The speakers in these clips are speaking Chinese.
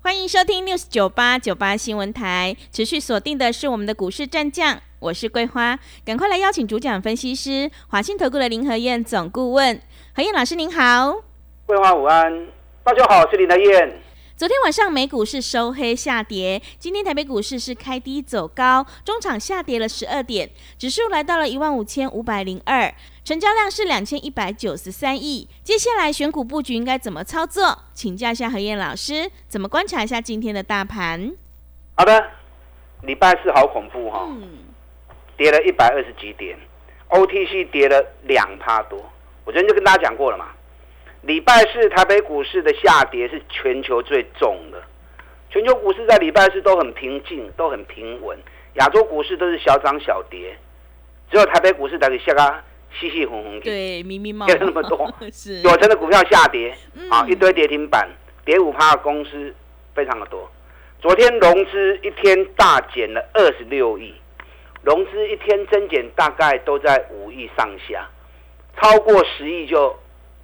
欢迎收听 News 九八九八新闻台，持续锁定的是我们的股市战将。我是桂花，赶快来邀请主讲分析师华信投顾的林和燕总顾问何燕老师，您好。桂花午安，大家好，我是林和燕。昨天晚上美股是收黑下跌，今天台北股市是开低走高，中场下跌了十二点，指数来到了一万五千五百零二，成交量是两千一百九十三亿。接下来选股布局应该怎么操作？请教一下何燕老师，怎么观察一下今天的大盘？好的，礼拜四好恐怖哈。跌了一百二十几点，OTC 跌了两趴多。我昨天就跟大家讲过了嘛，礼拜四台北股市的下跌是全球最重的，全球股市在礼拜四都很平静，都很平稳，亚洲股市都是小涨小跌，只有台北股市在下个细细红红对，密密麻跌那么多，有成的股票下跌，啊，一堆跌停板，跌五趴的公司非常的多。昨天融资一天大减了二十六亿。融资一天增减大概都在五亿上下，超过十亿就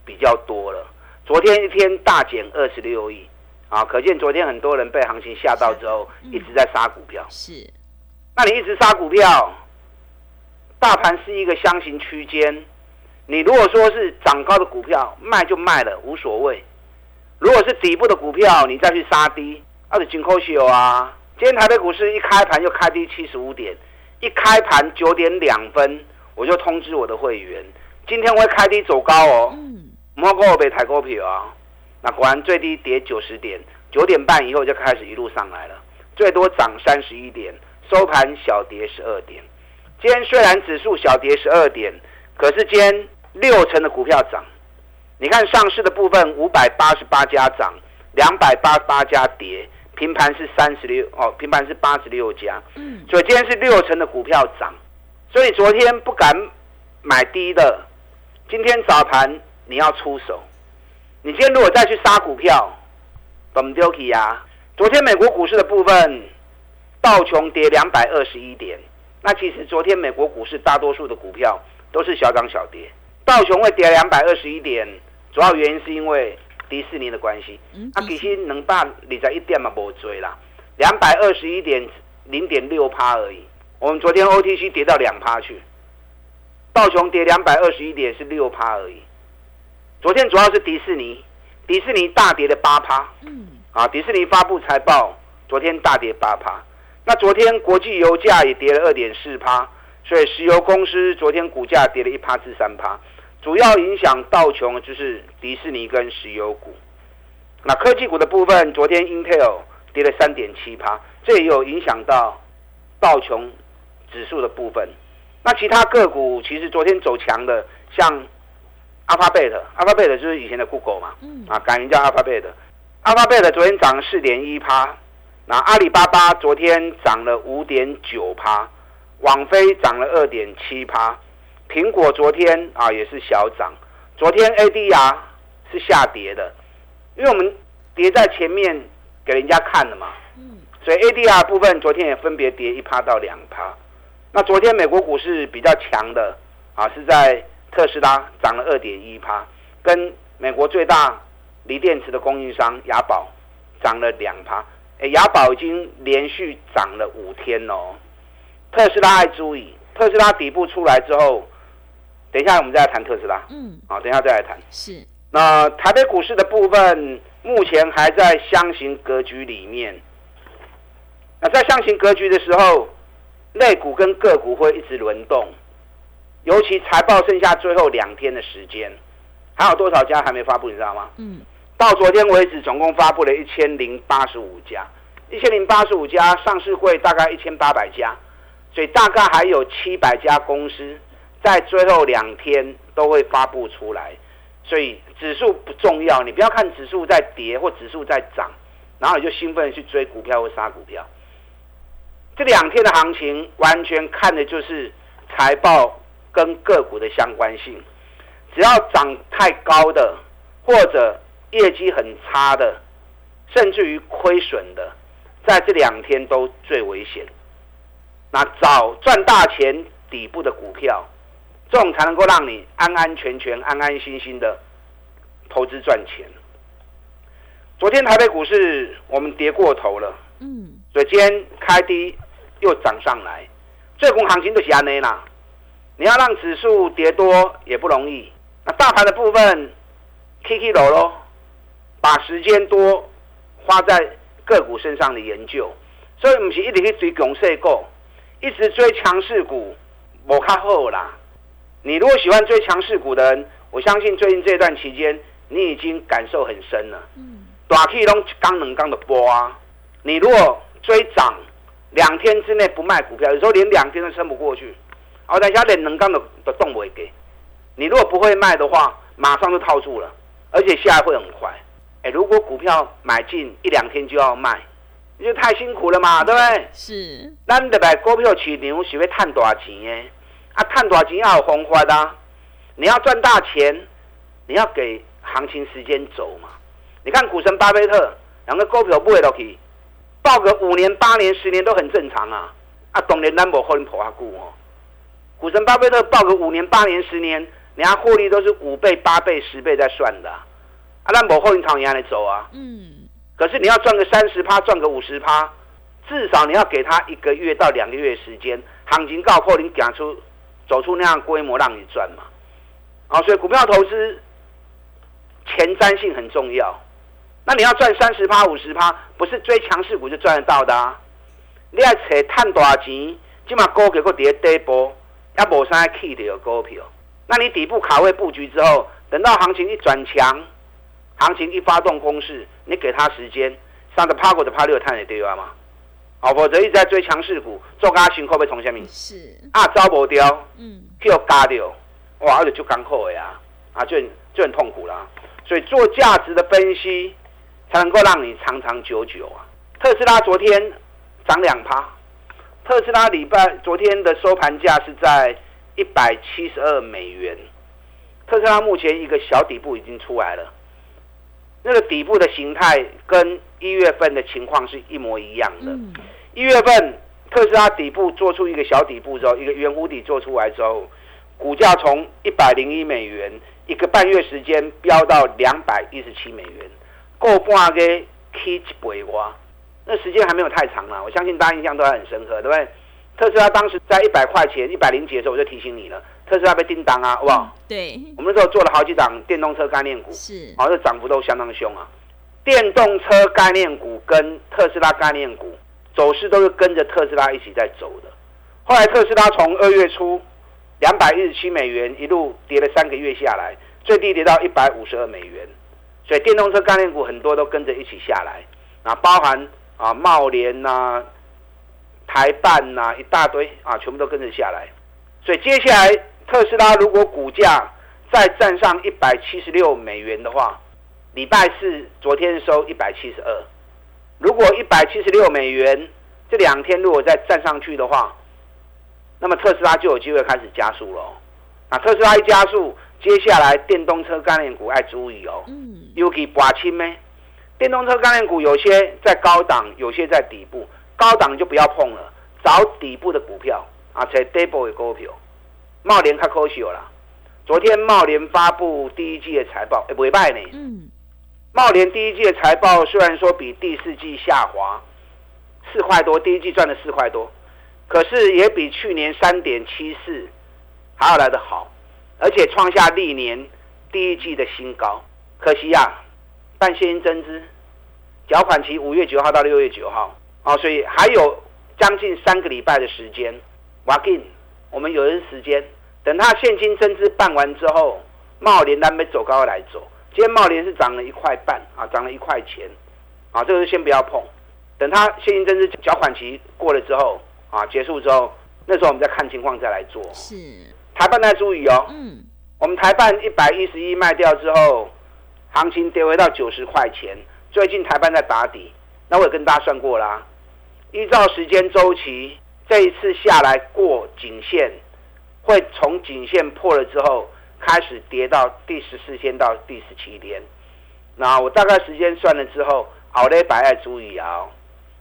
比较多了。昨天一天大减二十六亿，啊，可见昨天很多人被行情吓到之后，一直在杀股票。是，那你一直杀股票，大盘是一个箱型区间，你如果说是涨高的股票卖就卖了无所谓，如果是底部的股票你再去杀低，那是金扣秀啊。今天台北股市一开盘就开低七十五点。一开盘九点两分，我就通知我的会员，今天会开低走高哦。莫跟我被抬股票啊！那果然最低跌九十点，九点半以后就开始一路上来了，最多涨三十一点，收盘小跌十二点。今天虽然指数小跌十二点，可是今天六成的股票涨。你看上市的部分，五百八十八家涨，两百八十八家跌。平盘是三十六哦，平盘是八十六家，嗯，所以今天是六成的股票涨，所以昨天不敢买低的，今天早盘你要出手，你今天如果再去杀股票，怎么丢弃呀？昨天美国股市的部分，道琼跌两百二十一点，那其实昨天美国股市大多数的股票都是小涨小跌，道琼会跌两百二十一点，主要原因是因为。迪士尼的关系，啊，其实能百二十一点嘛，无追啦，两百二十一点零点六趴而已。我们昨天 OTC 跌到两趴去，道琼跌两百二十一点是六趴而已。昨天主要是迪士尼，迪士尼大跌了八趴。嗯，啊，迪士尼发布财报，昨天大跌八趴。那昨天国际油价也跌了二点四趴，所以石油公司昨天股价跌了一趴至三趴。主要影响道琼就是迪士尼跟石油股，那科技股的部分，昨天 Intel 跌了三点七趴，这也有影响到道琼指数的部分。那其他个股其实昨天走强的，像 Alphabet，Alphabet 就是以前的 Google 嘛，啊改名叫 Alphabet，Alphabet 昨天涨了四点一趴，那阿里巴巴昨天涨了五点九趴，网飞涨了二点七趴。苹果昨天啊也是小涨，昨天 ADR 是下跌的，因为我们跌在前面给人家看了嘛，嗯，所以 ADR 部分昨天也分别跌一趴到两趴。那昨天美国股市比较强的啊是在特斯拉涨了二点一趴，跟美国最大锂电池的供应商雅宝涨了两趴。哎，雅宝已经连续涨了五天哦。特斯拉爱注意，特斯拉底部出来之后。等一下，我们再来谈特斯拉。嗯，好，等一下再来谈。是。那台北股市的部分，目前还在箱型格局里面。那在箱型格局的时候，类股跟个股会一直轮动。尤其财报剩下最后两天的时间，还有多少家还没发布？你知道吗？嗯。到昨天为止，总共发布了一千零八十五家，一千零八十五家上市会大概一千八百家，所以大概还有七百家公司。在最后两天都会发布出来，所以指数不重要，你不要看指数在跌或指数在涨，然后你就兴奋去追股票或杀股票。这两天的行情完全看的就是财报跟个股的相关性。只要涨太高的，或者业绩很差的，甚至于亏损的，在这两天都最危险。那找赚大钱底部的股票，这种才能够让你安安全全、安安心心的投资赚钱。昨天台北股市我们跌过头了，嗯，所以今天开低又涨上来，这股行情都是安内啦。你要让指数跌多也不容易。那大盘的部分，K K 楼喽，把时间多花在个股身上的研究，所以不是一直去追强势股，一直追强势股，无卡好啦。你如果喜欢追强势股的人，我相信最近这段期间，你已经感受很深了。嗯。大 K 拢刚能刚的波啊！你如果追涨，两天之内不卖股票，有时候连两天都撑不过去。哦，等下连能干都都动不会给。你如果不会卖的话，马上就套住了，而且下来会很快。哎，如果股票买进一两天就要卖，你就太辛苦了嘛，对不对？是。咱得买股票市场是要赚大钱诶，啊，赚大钱要有方法的。你要赚大钱，你要给行情时间走嘛。你看股神巴菲特两个股票买落去，报个五年、八年、十年都很正常啊。啊，当然咱无可能抱下股哦。股神巴菲特报个五年、八年、十年。人家获利都是五倍、八倍、十倍在算的，啊，那某后银行也来走啊。嗯。可是你要赚个三十趴，赚个五十趴，至少你要给他一个月到两个月时间，行情告破，你讲出走出那样规模让你赚嘛。啊，所以股票投资前瞻性很重要。那你要赚三十趴、五十趴，不是追强势股就赚得到的啊。你要扯赚大钱，起码高给个跌跌波，也无啥起的股票。那你底部卡位布局之后，等到行情一转强，行情一发动攻势，你给他时间，上的趴过的趴六探也对啊嘛，好，否则一直在追强势股，做加群会不会从下面？是啊，招不掉，嗯，又嘎掉，哇，而且就刚扣呀，啊，就很就很痛苦啦。所以做价值的分析，才能够让你长长久久啊。特斯拉昨天涨两趴，特斯拉礼拜昨天的收盘价是在。一百七十二美元，特斯拉目前一个小底部已经出来了，那个底部的形态跟一月份的情况是一模一样的。一月份特斯拉底部做出一个小底部之后，一个圆弧底做出来之后，股价从一百零一美元一个半月时间飙到两百一十七美元，够半个 K 一倍哇！那时间还没有太长了，我相信大家印象都还很深刻，对不对？特斯拉当时在一百块钱、一百零几的时候，我就提醒你了。特斯拉被叮当啊，好不好？对。我们那时候做了好几档电动车概念股，是，好，这涨幅都相当凶啊。电动车概念股跟特斯拉概念股走势都是跟着特斯拉一起在走的。后来特斯拉从二月初两百一十七美元一路跌了三个月下来，最低跌到一百五十二美元，所以电动车概念股很多都跟着一起下来，啊，包含啊茂联呐。台办呐，一大堆啊，全部都跟着下来。所以接下来特斯拉如果股价再站上一百七十六美元的话，礼拜四昨天收一百七十二，如果一百七十六美元这两天如果再站上去的话，那么特斯拉就有机会开始加速了。啊特斯拉一加速，接下来电动车概念股爱注意哦。嗯。又可以拔清咩？电动车概念股有些在高档，有些在底部。高档就不要碰了，找底部的股票啊，才 double 的股票。茂联太可惜了，昨天茂联发布第一季的财报，哎，不败呢。嗯。茂联第一季的财报虽然说比第四季下滑四块多，第一季赚了四块多，可是也比去年三点七四还要来得好，而且创下历年第一季的新高。可惜呀，办现金增资，缴款期五月九号到六月九号。啊，所以还有将近三个礼拜的时间，挖金，我们有的时间，等他现金增资办完之后，茂联单没走高来走。今天茂联是涨了一块半啊，涨了一块钱，啊，这个先不要碰，等他现金增资缴款期过了之后，啊，结束之后，那时候我们再看情况再来做。是，台办再注意哦，嗯，我们台办一百一十一卖掉之后，行情跌回到九十块钱，最近台办在打底，那我也跟大家算过啦。依照时间周期，这一次下来过颈线，会从颈线破了之后，开始跌到第十四天到第十七天。那我大概时间算了之后，好嘞，白爱注意啊。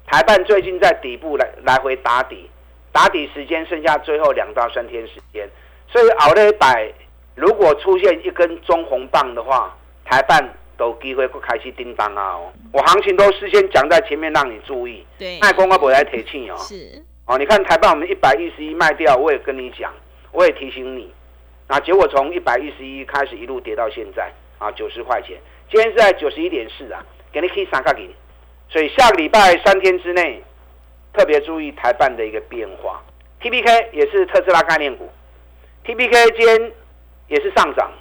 台办最近在底部来来回打底，打底时间剩下最后两到三天时间，所以熬了百如果出现一根中红棒的话，台办都机会会开始叮当啊！哦，我行情都事先讲在前面，让你注意。对，卖光我不来提醒哦。是哦，你看台办我们一百一十一卖掉，我也跟你讲，我也提醒你，啊，结果从一百一十一开始一路跌到现在啊，九十块钱，今天是在九十一点四啊，给你可以三个零。所以下个礼拜三天之内，特别注意台办的一个变化。T P K 也是特斯拉概念股，T P K 今天也是上涨，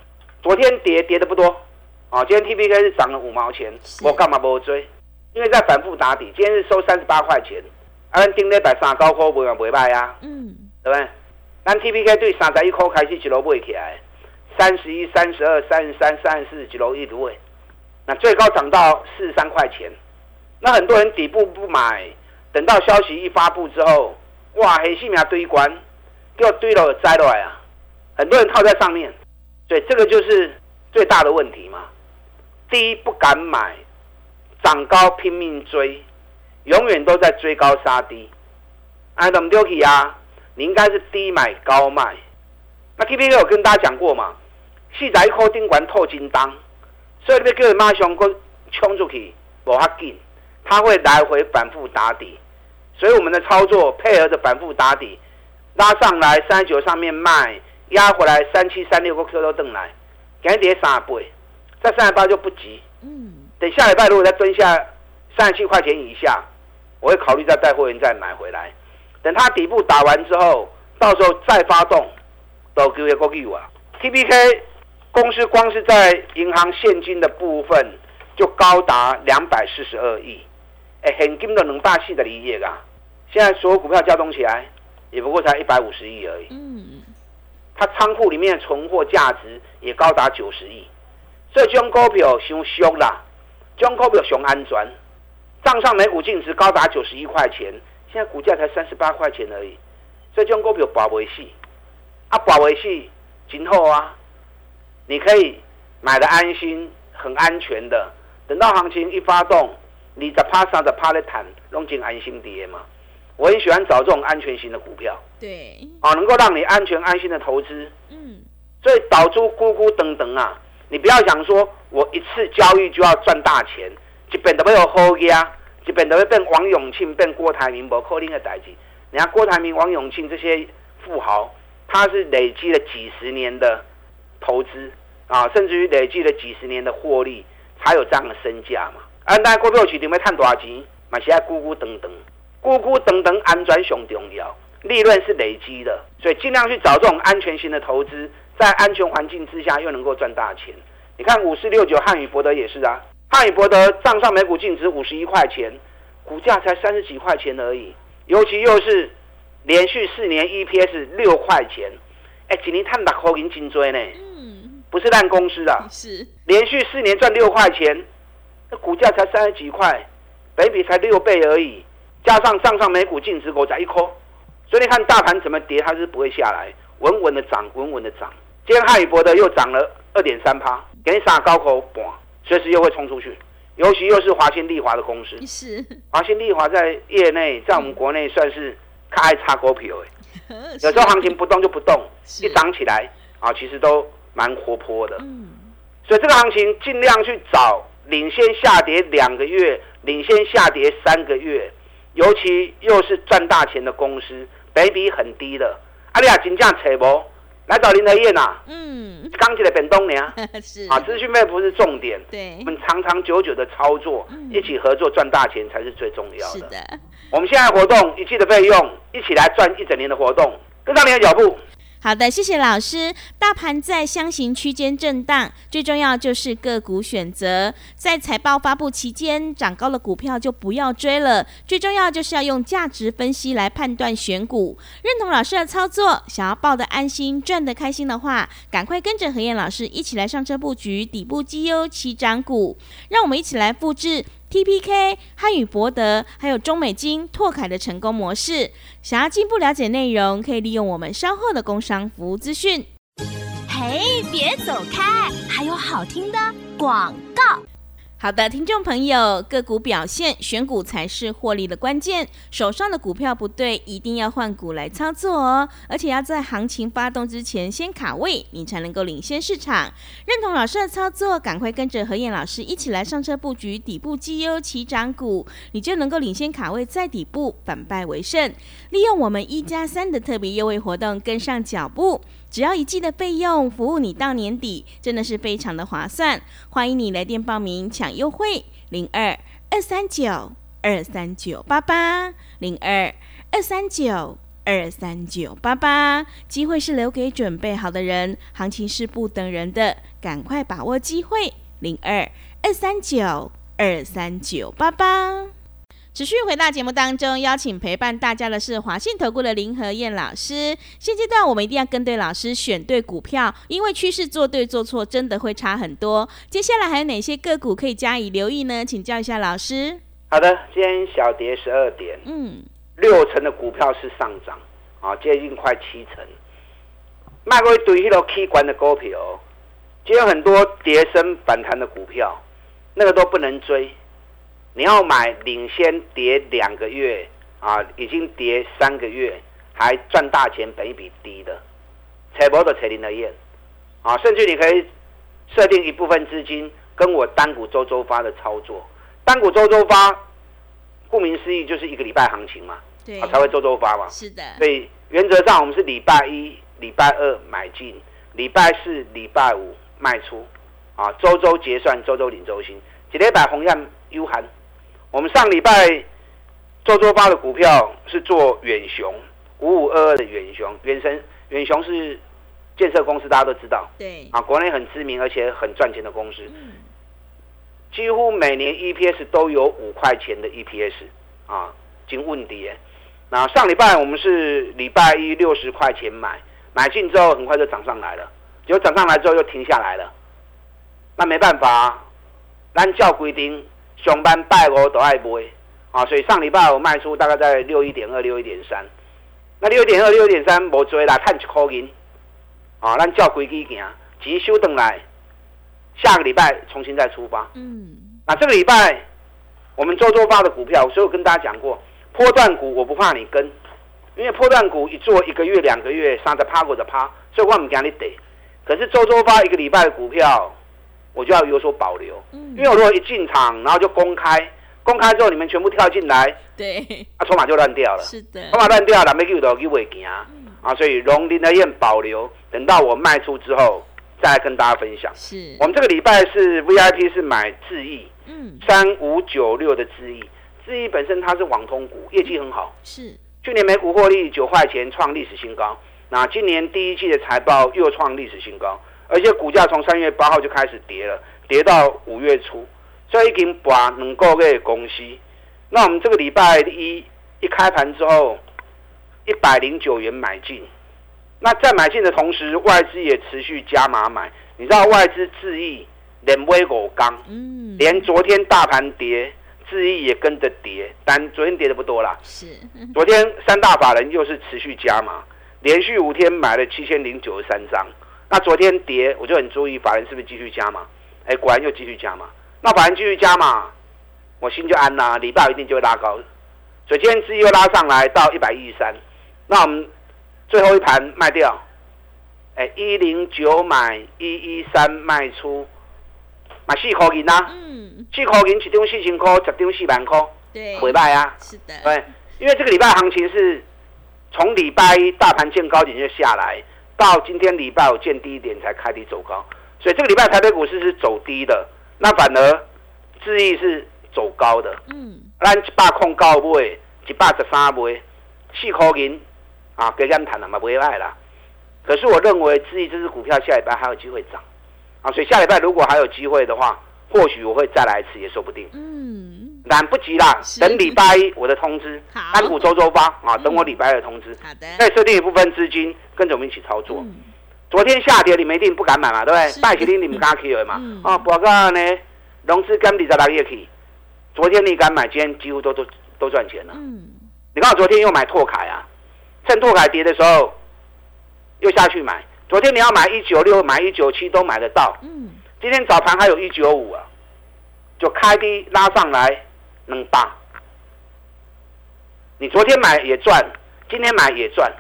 昨天跌跌的不多，啊，今天 T P K 是涨了五毛钱，我干嘛不追？因为在反复打底，今天是收三十八块钱，啊，定咧百三高科不会不卖啊，嗯，对不对？咱 T P K 对三十一块开始一路买起来，三十一、三十二、三十三、三十四一路一路买，那最高涨到四十三块钱。那很多人底部不买，等到消息一发布之后，哇，黑细苗堆关，给我堆了摘落来啊！很多人套在上面，所以这个就是最大的问题嘛。低不敢买，涨高拼命追，永远都在追高杀低。哎，怎么丢起啊？你应该是低买高卖。那 T P K 有跟大家讲过嘛？细仔一颗钉管透金当，所以你叫马上哥冲出去，无法紧。它会来回反复打底，所以我们的操作配合着反复打底，拉上来三九上面卖，压回来三七三六个 Q 都登来，赶紧跌三倍，在三十八就不急。嗯，等下礼拜如果再蹲下三十七块钱以下，我会考虑再带货员再买回来。等它底部打完之后，到时候再发动，都给我个 Q 啊。T P K 公司光是在银行现金的部分就高达两百四十二亿。哎，很金都能大细的理解啊。现在所有股票加总起来，也不过才一百五十亿而已。嗯，它仓库里面的存货价值也高达九十亿，所以这种股票伤俗啦，这种股票熊安全。账上每股净值高达九十一块钱，现在股价才三十八块钱而已，所以这种股票保维系，啊保维系今后啊，你可以买的安心，很安全的，等到行情一发动。你在趴上的趴的谈，弄进安心跌嘛？我很喜欢找这种安全型的股票，对，啊，能够让你安全安心的投资。嗯，所以导出咕咕等等啊，你不要想说我一次交易就要赚大钱，就变得没有好呀，就变得会变王永庆变郭台铭，不可能的代志。你看郭台铭、王永庆这些富豪，他是累积了几十年的投资啊，甚至于累积了几十年的获利，才有这样的身价嘛。啊，那股票市场要赚多少钱？嘛是要咕咕等等，咕咕等等，安全上重要，利润是累积的，所以尽量去找这种安全型的投资，在安全环境之下又能够赚大钱。你看五四六九汉语博德也是啊，汉语博德账上每股净值五十一块钱，股价才三十几块钱而已，尤其又是连续四年 EPS 六块钱，哎，今年探六块银颈椎呢，嗯，不是烂公司啊，是连续四年赚六块钱。那股价才三十几块，北比才六倍而已，加上账上每股净值股才一颗，所以你看大盘怎么跌，它是不会下来，稳稳的涨，稳稳的涨。今天汉语博的又涨了二点三趴，给你撒高口，嘣，随时又会冲出去。尤其又是华新丽华的公司，是华新丽华在业内，在我们国内算是开插股票哎，有时候行情不动就不动，一涨起来啊，其实都蛮活泼的。嗯，所以这个行情尽量去找。领先下跌两个月，领先下跌三个月，尤其又是赚大钱的公司，倍比很低的。阿里亚金价扯不？来找林德燕呐。嗯，刚起来本东娘是啊，资讯费不是重点。对，我们长长久久的操作，一起合作赚大钱才是最重要的。是的，我们现在活动一季的费用，一起来赚一整年的活动，跟上你的脚步。好的，谢谢老师。大盘在箱型区间震荡，最重要就是个股选择。在财报发布期间，涨高的股票就不要追了。最重要就是要用价值分析来判断选股。认同老师的操作，想要抱得安心、赚得开心的话，赶快跟着何燕老师一起来上车布局底部绩优起涨股。让我们一起来复制。TPK、汉语博德还有中美金、拓凯的成功模式。想要进一步了解内容，可以利用我们稍后的工商服务资讯。嘿，别走开，还有好听的广告。好的，听众朋友，个股表现，选股才是获利的关键。手上的股票不对，一定要换股来操作哦。而且要在行情发动之前先卡位，你才能够领先市场。认同老师的操作，赶快跟着何燕老师一起来上车布局底部绩优起涨股，你就能够领先卡位，在底部反败为胜。利用我们一加三的特别优惠活动，跟上脚步。只要一季的费用，服务你到年底，真的是非常的划算。欢迎你来电报名抢优惠，零二二三九二三九八八，零二二三九二三九八八。机会是留给准备好的人，行情是不等人的，赶快把握机会，零二二三九二三九八八。持续回到节目当中，邀请陪伴大家的是华信投顾的林和燕老师。现阶段我们一定要跟对老师，选对股票，因为趋势做对做错真的会差很多。接下来还有哪些个股可以加以留意呢？请教一下老师。好的，今天小跌十二点，嗯，六成的股票是上涨，啊，接近快七成。卖过一堆迄个 K 管的股票，今天很多跌升反弹的股票，那个都不能追。你要买领先跌两个月啊，已经跌三个月还赚大钱，本一比低的，采博的采林的燕啊，甚至你可以设定一部分资金跟我单股周周发的操作，单股周周发，顾名思义就是一个礼拜行情嘛，对，才会周周发嘛，是的，所以原则上我们是礼拜一、礼拜二买进，礼拜四、礼拜五卖出，啊，周周结算，周周领周薪，一礼拜红样悠寒。我们上礼拜周周发的股票是做远雄五五二二的远雄，远神远雄是建设公司，大家都知道，对，啊，国内很知名而且很赚钱的公司，嗯几乎每年 EPS 都有五块钱的 EPS 啊，经问跌。那上礼拜我们是礼拜一六十块钱买，买进之后很快就涨上来了，结果涨上来之后又停下来了，那没办法，按照规定。上班拜五都爱买，啊，所以上礼拜我卖出大概在六一点二、六一点三，那六一点二、六一点三无追啦，探一块银，啊，咱照规矩行，钱收回来，下个礼拜重新再出发。嗯，那这个礼拜我们周周发的股票，所以我跟大家讲过，波段股我不怕你跟，因为波段股一做一个月、两个月，三着趴过着趴，所以我唔惊你得。可是周周发一个礼拜的股票。我就要有所保留，嗯。因为我如果一进场，然后就公开，公开之后你们全部跳进来，对，啊，筹码就乱掉了，是的，筹码乱掉了，没给到给尾行，啊，所以龙林的宴保留，等到我卖出之后再跟大家分享。是，我们这个礼拜是 VIP 是买智毅，嗯，三五九六的智毅，智毅本身它是网通股，业绩很好，是，去年每股获利九块钱，创历史新高，那今年第一季的财报又创历史新高。而且股价从三月八号就开始跌了，跌到五月初，所以已经把能够给公司。那我们这个礼拜一一开盘之后，一百零九元买进。那在买进的同时，外资也持续加码买。你知道外资智毅连威狗刚，嗯，连昨天大盘跌，智毅也跟着跌，但昨天跌的不多啦。是，昨天三大法人又是持续加码，连续五天买了七千零九十三张。那昨天跌，我就很注意法人是不是继续加嘛？哎，果然又继续加嘛。那法人继续加嘛，我心就安啦。礼拜一定就会拉高，所以今天资又拉上来到一百一十三。那我们最后一盘卖掉，哎，一零九买一一三卖出，买四块银呐。嗯，四块银一张四千块，十张四万块，对，回卖啊。是的，对，因为这个礼拜行情是从礼拜一大盘见高点就下来。到今天礼拜我见低点才开低走高，所以这个礼拜台北股市是走低的，那反而智毅是走高的。嗯，咱一百空高买，一百十三买，四块银啊，给咱谈了嘛，不会坏啦。可是我认为智毅这支股票下礼拜还有机会涨啊，所以下礼拜如果还有机会的话，或许我会再来一次也说不定。嗯。赶不及啦，等礼拜一我的通知，安股周周发啊，等我礼拜二通知。好的。再设定一部分资金，跟着我们一起操作。昨天下跌，你们一定不敢买嘛，对不对？拜起天你们敢去的嘛？啊，报告呢，融资跟二十六亿去，昨天你敢买，今天几乎都都都赚钱了。嗯，你看我昨天又买拓凯啊，趁拓凯跌的时候又下去买。昨天你要买一九六，买一九七都买得到。嗯，今天早盘还有一九五啊，就开低拉上来能八。你昨天买也赚，今天买也赚。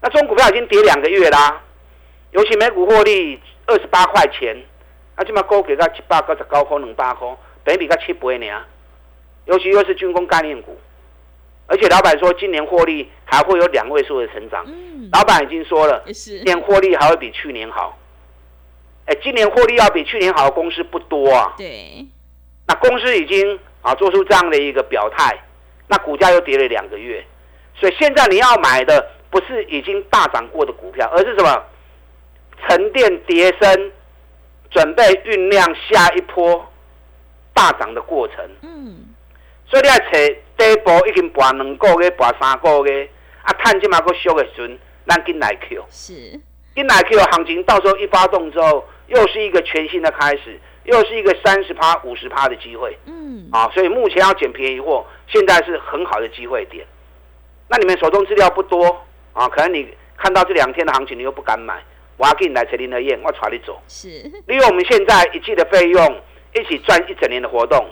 那中股票已经跌两个月啦，尤其每股获利二十八块钱，啊，起码高给到七八个十高块两八块，北比个七倍呢。尤其又是军工概念股，而且老板说今年获利还会有两位数的成长。嗯，老板已经说了，今年获利还会比去年好。哎，今年获利要比去年好的公司不多啊。对，那公司已经啊做出这样的一个表态，那股价又跌了两个月，所以现在你要买的不是已经大涨过的股票，而是什么沉淀叠升，准备酝酿下一波大涨的过程。嗯，所以你要找第一波已经盘两个月、盘三个月，啊，探即嘛个俗的时阵，咱紧来 Q。是，进来 Q 行情到时候一发动之后，又是一个全新的开始，又是一个三十趴、五十趴的机会嗯，啊！所以目前要捡便宜货，现在是很好的机会点。那你们手中资料不多啊，可能你看到这两天的行情，你又不敢买，我要给你来陈林和燕，我带你走。是，利用我们现在一季的费用，一起赚一整年的活动，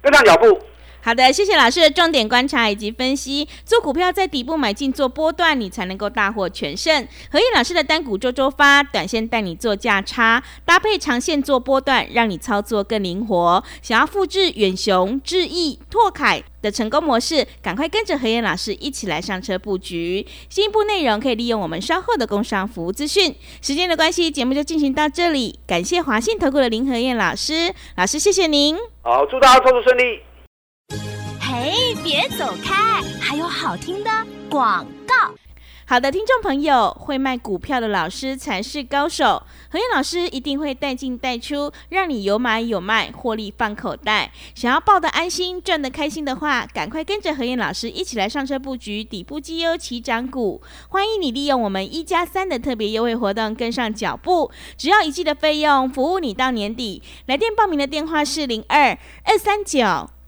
跟上脚步。好的，谢谢老师的重点观察以及分析。做股票在底部买进做波段，你才能够大获全胜。何燕老师的单股周周发，短线带你做价差，搭配长线做波段，让你操作更灵活。想要复制远雄、智毅、拓凯的成功模式，赶快跟着何燕老师一起来上车布局。进一步内容可以利用我们稍后的工商服务资讯。时间的关系，节目就进行到这里。感谢华信投顾的林何燕老师，老师谢谢您。好，祝大家操作顺利。嘿，别走开，还有好听的广告。好的，听众朋友，会卖股票的老师才是高手。何燕老师一定会带进带出，让你有买有卖，获利放口袋。想要抱得安心、赚得开心的话，赶快跟着何燕老师一起来上车布局底部绩优起涨股。欢迎你利用我们一加三的特别优惠活动跟上脚步，只要一季的费用，服务你到年底。来电报名的电话是零二二三九